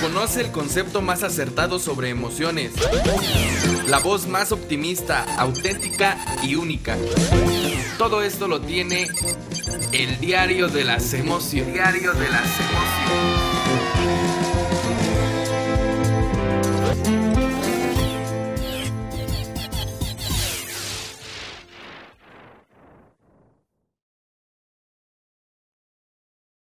Conoce el concepto más acertado sobre emociones. La voz más optimista, auténtica y única. Todo esto lo tiene el diario de las emociones. Diario de las emociones.